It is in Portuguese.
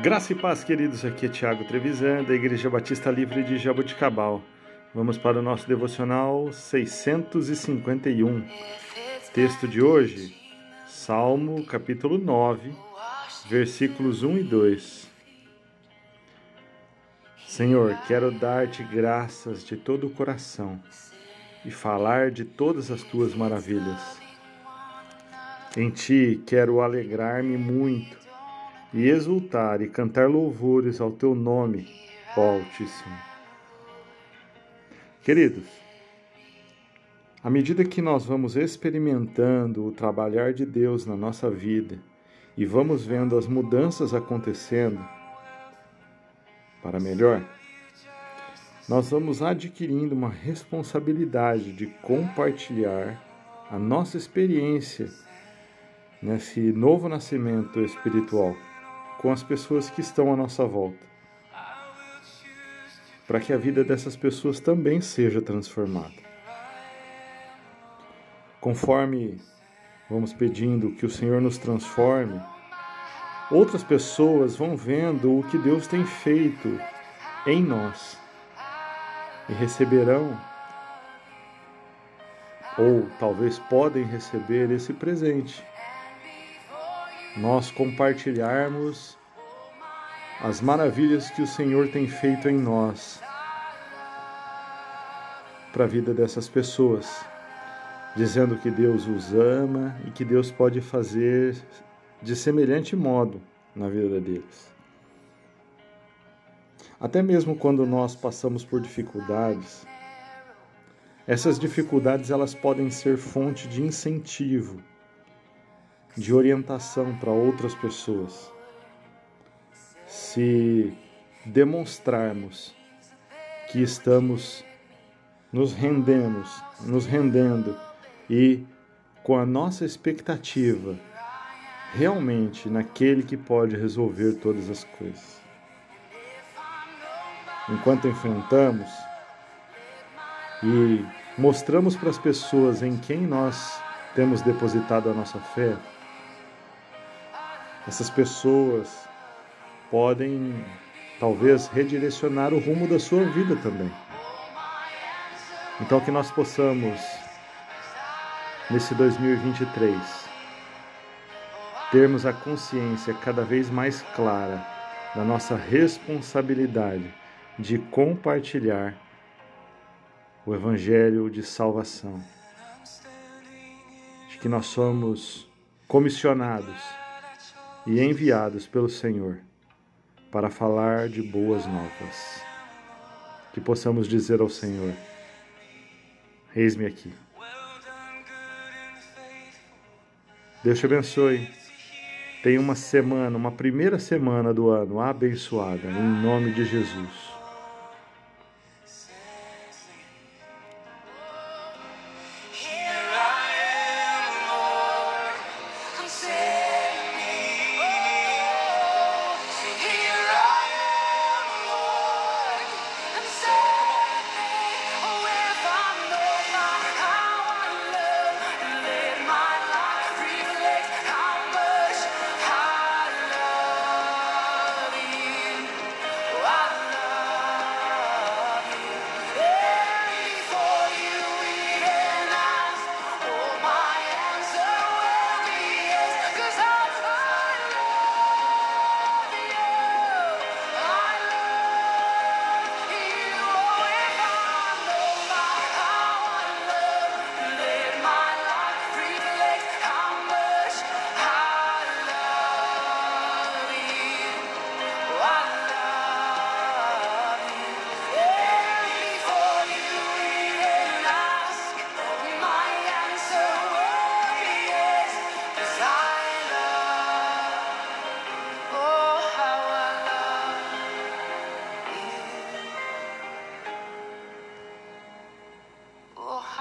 Graça e paz, queridos. Aqui é Tiago Trevisan, da Igreja Batista Livre de Jaboticabal. Vamos para o nosso devocional 651. Texto de hoje, Salmo, capítulo 9, versículos 1 e 2. Senhor, quero dar-te graças de todo o coração e falar de todas as tuas maravilhas. Em ti quero alegrar-me muito e exultar e cantar louvores ao teu nome, ó Altíssimo. Queridos, à medida que nós vamos experimentando o trabalhar de Deus na nossa vida e vamos vendo as mudanças acontecendo para melhor, nós vamos adquirindo uma responsabilidade de compartilhar a nossa experiência nesse novo nascimento espiritual com as pessoas que estão à nossa volta, para que a vida dessas pessoas também seja transformada. Conforme vamos pedindo que o Senhor nos transforme, outras pessoas vão vendo o que Deus tem feito em nós e receberão, ou talvez podem receber esse presente nós compartilharmos as maravilhas que o Senhor tem feito em nós para a vida dessas pessoas, dizendo que Deus os ama e que Deus pode fazer de semelhante modo na vida deles. Até mesmo quando nós passamos por dificuldades, essas dificuldades elas podem ser fonte de incentivo de orientação para outras pessoas. Se demonstrarmos que estamos nos rendemos, nos rendendo e com a nossa expectativa realmente naquele que pode resolver todas as coisas. Enquanto enfrentamos e mostramos para as pessoas em quem nós temos depositado a nossa fé, essas pessoas podem talvez redirecionar o rumo da sua vida também. Então que nós possamos nesse 2023 termos a consciência cada vez mais clara da nossa responsabilidade de compartilhar o evangelho de salvação. De que nós somos comissionados e enviados pelo Senhor para falar de boas novas. Que possamos dizer ao Senhor: Eis-me aqui. Deus te abençoe. Tenha uma semana, uma primeira semana do ano abençoada, em nome de Jesus.